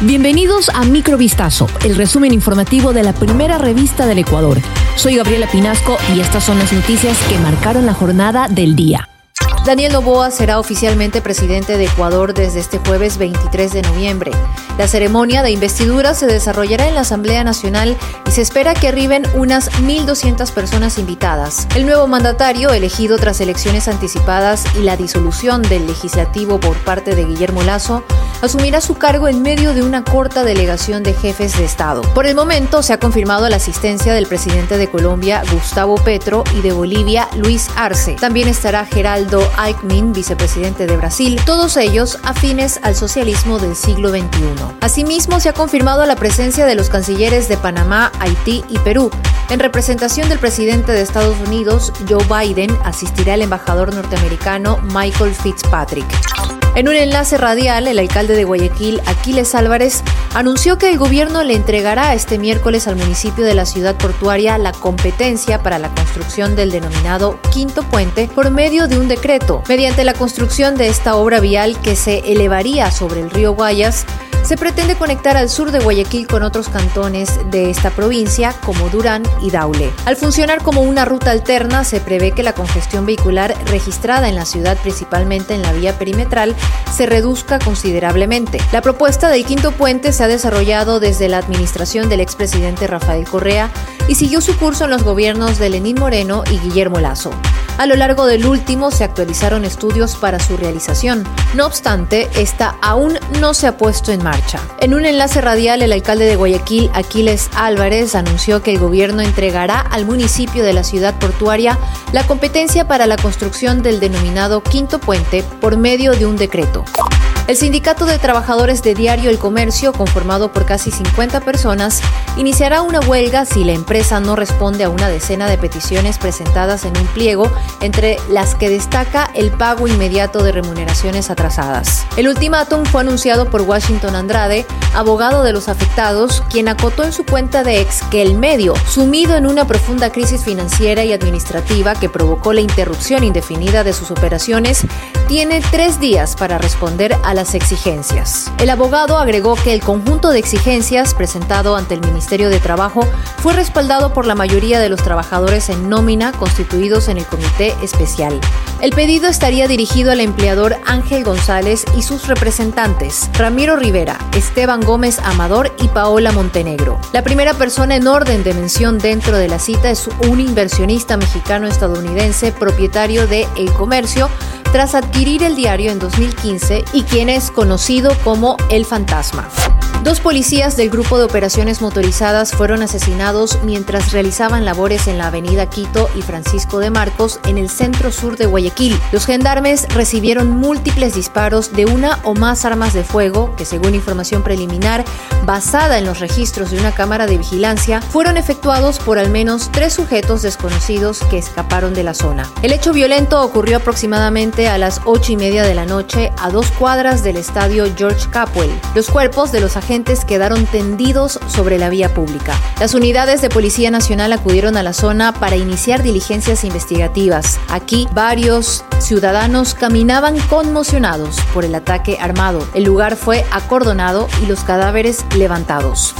Bienvenidos a Microvistazo, el resumen informativo de la primera revista del Ecuador. Soy Gabriela Pinasco y estas son las noticias que marcaron la jornada del día. Daniel Novoa será oficialmente presidente de Ecuador desde este jueves 23 de noviembre. La ceremonia de investidura se desarrollará en la Asamblea Nacional y se espera que arriben unas 1.200 personas invitadas. El nuevo mandatario, elegido tras elecciones anticipadas y la disolución del legislativo por parte de Guillermo Lazo, asumirá su cargo en medio de una corta delegación de jefes de Estado. Por el momento se ha confirmado la asistencia del presidente de Colombia, Gustavo Petro, y de Bolivia, Luis Arce. También estará Geraldo Eichmann, vicepresidente de Brasil, todos ellos afines al socialismo del siglo XXI. Asimismo, se ha confirmado la presencia de los cancilleres de Panamá, Haití y Perú. En representación del presidente de Estados Unidos, Joe Biden, asistirá el embajador norteamericano Michael Fitzpatrick. En un enlace radial, el alcalde de Guayaquil, Aquiles Álvarez, anunció que el gobierno le entregará este miércoles al municipio de la ciudad portuaria la competencia para la construcción del denominado Quinto Puente por medio de un decreto. Mediante la construcción de esta obra vial que se elevaría sobre el río Guayas, se pretende conectar al sur de Guayaquil con otros cantones de esta provincia como Durán y Daule. Al funcionar como una ruta alterna, se prevé que la congestión vehicular registrada en la ciudad, principalmente en la vía perimetral, se reduzca considerablemente. La propuesta del quinto puente se ha desarrollado desde la administración del expresidente Rafael Correa y siguió su curso en los gobiernos de Lenín Moreno y Guillermo Lazo. A lo largo del último se actualizaron estudios para su realización. No obstante, esta aún no se ha puesto en marcha. En un enlace radial, el alcalde de Guayaquil, Aquiles Álvarez, anunció que el gobierno entregará al municipio de la ciudad portuaria la competencia para la construcción del denominado quinto puente por medio de un decreto. El Sindicato de Trabajadores de Diario El Comercio, conformado por casi 50 personas, iniciará una huelga si la empresa no responde a una decena de peticiones presentadas en un pliego, entre las que destaca el pago inmediato de remuneraciones atrasadas. El ultimátum fue anunciado por Washington Andrade, abogado de los afectados, quien acotó en su cuenta de ex que el medio, sumido en una profunda crisis financiera y administrativa que provocó la interrupción indefinida de sus operaciones, tiene tres días para responder a las exigencias. El abogado agregó que el conjunto de exigencias presentado ante el Ministerio de Trabajo fue respaldado por la mayoría de los trabajadores en nómina constituidos en el comité especial. El pedido estaría dirigido al empleador Ángel González y sus representantes, Ramiro Rivera, Esteban Gómez Amador y Paola Montenegro. La primera persona en orden de mención dentro de la cita es un inversionista mexicano-estadounidense propietario de El Comercio, tras adquirir el diario en 2015 y quien es conocido como El Fantasma. Dos policías del Grupo de Operaciones Motorizadas fueron asesinados mientras realizaban labores en la avenida Quito y Francisco de Marcos en el centro sur de Guayaquil. Los gendarmes recibieron múltiples disparos de una o más armas de fuego que, según información preliminar, basada en los registros de una cámara de vigilancia, fueron efectuados por al menos tres sujetos desconocidos que escaparon de la zona. El hecho violento ocurrió aproximadamente a las ocho y media de la noche a dos cuadras del estadio George Capwell. Los cuerpos de los agentes quedaron tendidos sobre la vía pública. Las unidades de Policía Nacional acudieron a la zona para iniciar diligencias investigativas. Aquí varios ciudadanos caminaban conmocionados por el ataque armado. El lugar fue acordonado y los cadáveres levantados.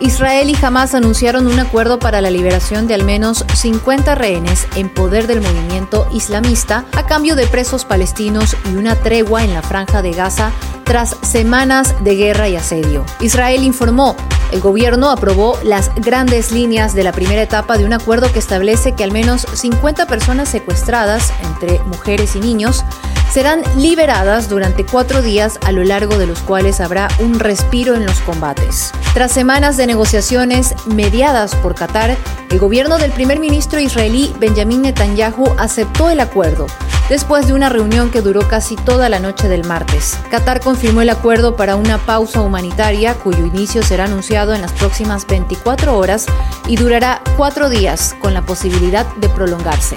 Israel y Hamas anunciaron un acuerdo para la liberación de al menos 50 rehenes en poder del movimiento islamista a cambio de presos palestinos y una tregua en la franja de Gaza tras semanas de guerra y asedio. Israel informó, el gobierno aprobó las grandes líneas de la primera etapa de un acuerdo que establece que al menos 50 personas secuestradas, entre mujeres y niños, serán liberadas durante cuatro días a lo largo de los cuales habrá un respiro en los combates. Tras semanas de negociaciones mediadas por Qatar, el gobierno del primer ministro israelí Benjamin Netanyahu aceptó el acuerdo, después de una reunión que duró casi toda la noche del martes. Qatar confirmó el acuerdo para una pausa humanitaria cuyo inicio será anunciado en las próximas 24 horas y durará cuatro días con la posibilidad de prolongarse.